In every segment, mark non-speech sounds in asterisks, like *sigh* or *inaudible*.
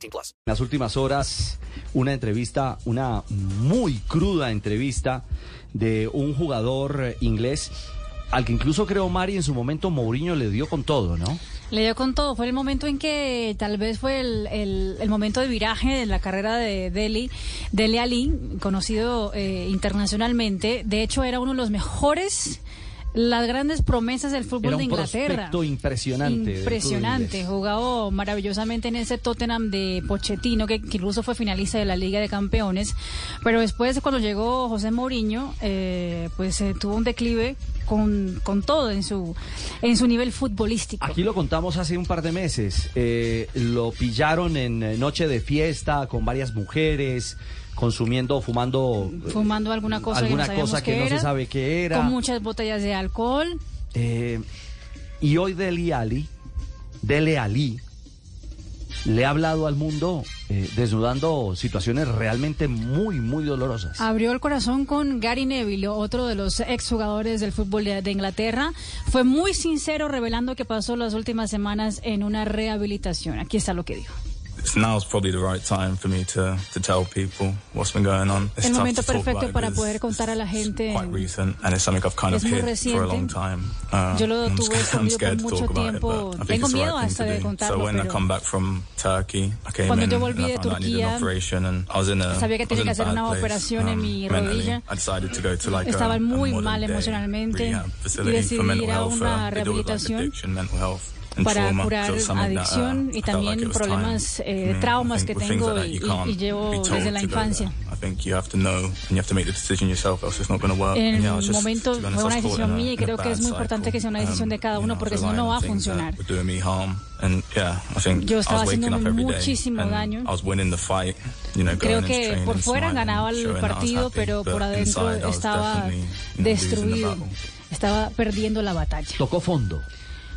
18 plus. En las últimas horas, una entrevista, una muy cruda entrevista de un jugador eh, inglés al que incluso creo Mari en su momento Mourinho le dio con todo, ¿no? Le dio con todo. Fue el momento en que tal vez fue el, el- el momento de viraje en la carrera de Deli, Dele Ali, conocido eh, internacionalmente. De hecho, era uno de los mejores, las grandes promesas del fútbol Era de un Inglaterra. impresionante Impresionante. Jugado maravillosamente en ese Tottenham de Pochettino, que, que incluso fue finalista de la Liga de Campeones. Pero después, cuando llegó José Mourinho, eh, pues eh, tuvo un declive con, con todo en su, en su nivel futbolístico. Aquí lo contamos hace un par de meses. Eh, lo pillaron en eh, noche de fiesta con varias mujeres, consumiendo, fumando. eh, fumando alguna cosa alguna que no, cosa que no se sabe qué era. con muchas botellas de alcohol. Eh, y hoy Dele Ali, Dele Ali, le ha hablado al mundo eh, desnudando situaciones realmente muy, muy dolorosas. Abrió el corazón con Gary Neville, otro de los exjugadores del fútbol de, de Inglaterra. Fue muy sincero revelando que pasó las últimas semanas en una rehabilitación. Aquí está lo que dijo. now's probably the right time for me to, to tell people what's been going on. It's El momento perfecto para poder contar a la gente. Quite recent, and it's something I've kind of hid for a long time. Uh, Yo lo um, tuve to por tiempo. It, Tengo miedo right hasta de contarlo. So when I come back from Turkey, I came in, I volví de Turquía, sabía que tenía que hacer una um, to en mi rodilla. Estaba muy mal emocionalmente y decidí ir a uh, mental health. Para trauma. curar that, uh, adicción y también problemas eh, Mm, traumas que tengo y, you y- llevo desde la infancia. there. I think you have to know and you have to make the decision yourself, else it's not going to work. En just, momento fue una decisión mía y creo que es muy importante que sea una decisión de cada Um, uno you know, porque si no, no va a funcionar. Yo estaba day muchísimo daño. Creo que por fuera ganaba el partido, pero por adentro estaba destruido. Estaba perdiendo la batalla. Tocó fondo.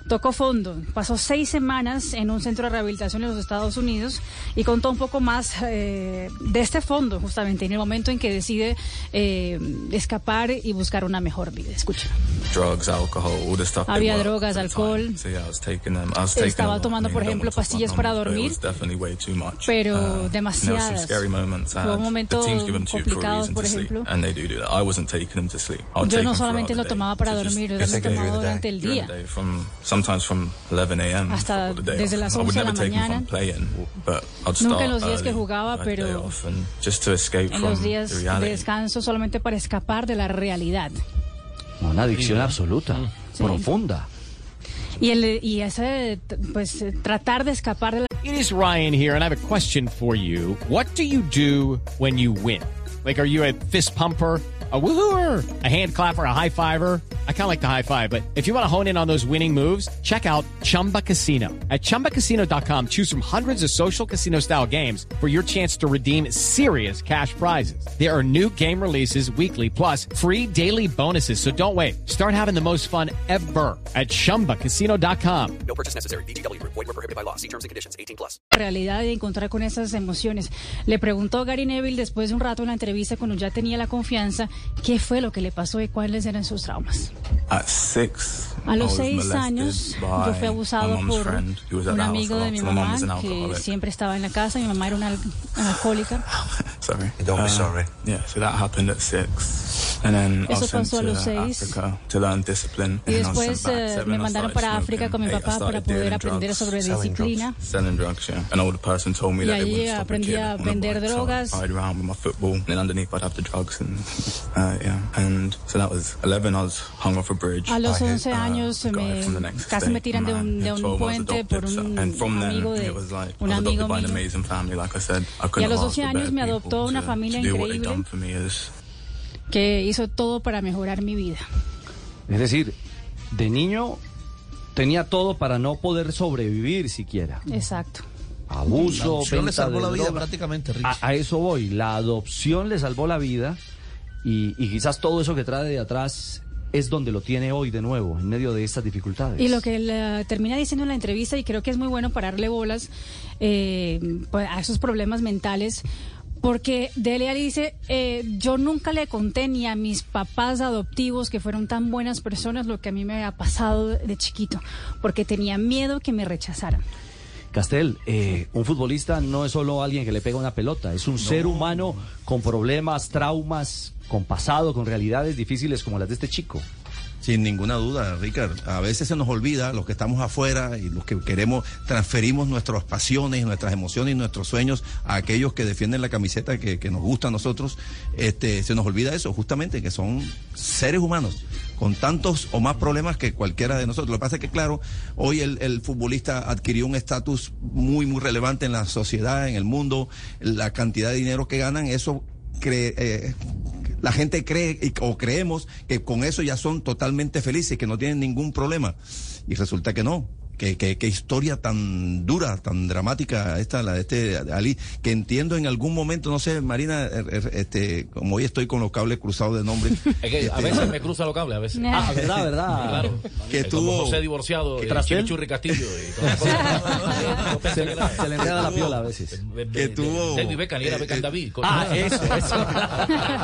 Tocó fondo, pasó seis semanas en un centro de rehabilitación en los Estados Unidos y contó un poco más eh, de este fondo, justamente en el momento en que decide eh, escapar y buscar una mejor vida. Escucha. drugs, alcohol, all the stuff. Había drogas, alcohol. So yeah, them. Estaba tomando, por ejemplo, pastillas para dormir, pero Uh, demasiadas. Hubo momentos complicados, por ejemplo. and they do do that. I wasn't taking them to sleep. I would Yo no solamente lo tomaba para dormir, taken tomaba durante el día. During the day, from sometimes from 11 a.m. Hasta for the day desde las 11 de la mañana. playing, Nunca en los días que jugaba, pero just to escape En from los días de descanso solamente para escapar de la realidad. Una adicción absoluta, Sí. profunda. Y, el, y ese, pues, tratar de escapar de la... It is Ryan here, and I have a question for you. What do you do when you win? Like, are you a fist pumper? A woohooer, a hand clapper, a high fiver. I kind of like the high five, but if you want to hone in on those winning moves, check out Chumba Casino. At chumbacasino.com, choose from hundreds of social casino style games for your chance to redeem serious cash prizes. There are new game releases weekly, plus free daily bonuses. So don't wait. Start having the most fun ever at chumbacasino.com. No purchase necessary. BGW. Void were prohibited by law. See terms and conditions. 18 plus. realidad de encontrar con esas emociones. Le preguntó Gary Neville después de un rato en la entrevista, cuando ya tenía la confianza, qué fue lo que le pasó y cuáles eran sus traumas. At six, A los seis años yo fui abusado por un amigo de mi mamá que siempre estaba en la casa. Mi mamá era una al- alcohólica. *laughs* Sorry. Don't be Uh, sorry. Yeah, so that happened at six. And then I Eso to los seis. Y después eh, me mandaron para. África con mi papá para poder aprender sobre selling disciplina. Selling drugs, yeah. An older person told me Y that they ahí wouldn't stop a aprendí a vender drogas. I ride around with my football, and then underneath I'd have the drugs, and yeah. And so that was 11. I was hung off a los I hate, 11 uh, años me, casi me tiran de un, de un 12 I was puente por un amigo de un amigo mío. Y a los have 12 asked for años me adoptó una familia increíble. Que hizo todo para mejorar mi vida. Es decir, de niño tenía todo para no poder sobrevivir siquiera. Exacto. abuso, La adopción le salvó la vida prácticamente, Rich. A, a eso voy, la adopción le salvó la vida y, y quizás todo eso que trae de atrás es donde lo tiene hoy de nuevo, en medio de estas dificultades. Y lo que él eh, termina diciendo en la entrevista, y creo que es muy bueno pararle bolas eh, pues, a esos problemas mentales, porque Dele Alli dice, eh, yo nunca le conté ni a mis papás adoptivos que fueron tan buenas personas lo que a mí me había pasado de chiquito, porque tenía miedo que me rechazaran. Castel, eh, un futbolista no es solo alguien que le pega una pelota, es un ser humano con problemas, traumas, con pasado, con realidades difíciles como las de este chico. Sin ninguna duda, Ricard. A veces se nos olvida, los que estamos afuera y los que queremos, transferimos nuestras pasiones, nuestras emociones y nuestros sueños a aquellos que defienden la camiseta que, que nos gusta a nosotros. Este, se nos olvida eso, justamente, que son seres humanos con tantos o más problemas que cualquiera de nosotros. Lo que pasa es que, claro, hoy el, el futbolista adquirió un estatus muy, muy relevante en la sociedad, en el mundo, la cantidad de dinero que ganan, eso cree, eh, la gente cree o creemos que con eso ya son totalmente felices, que no tienen ningún problema. Y resulta que no. Qué, qué- qué historia tan dura, tan dramática esta, la de este Ali, que entiendo en algún momento, no sé, Marina, er- er- este, como hoy estoy con los cables cruzados de nombre. *laughs* Es que a este, veces me cruza los cables, a veces. *laughs* Ah, verdad, verdad. Claro. *laughs* Que Eh, como tuvo- José divorciado, que tras él- Chimichurri Castillo. Se, le enreda la piola a veces. que tuvo- David Beckham y era eh, Beckham eh, David. Ah, eso, eso.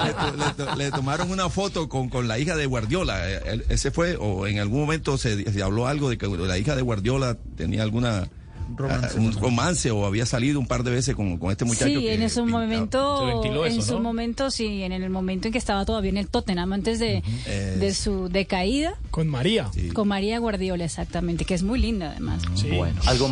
le, to- le to- le tomaron una foto con, con la hija de Guardiola. Eh, él- Ese fue, o en algún momento se, se habló algo de que la hija de Guardiola tenía alguna Romance, ah, un romance o había salido un par de veces con, con este muchacho. Sí, que en su pintaba. Momento, ventiló en eso, su ¿no? momento, sí, en el momento en que estaba todavía en el Tottenham, antes de, de su decaída, Con María. con María Guardiola, exactamente, que es muy linda además. Bueno, algo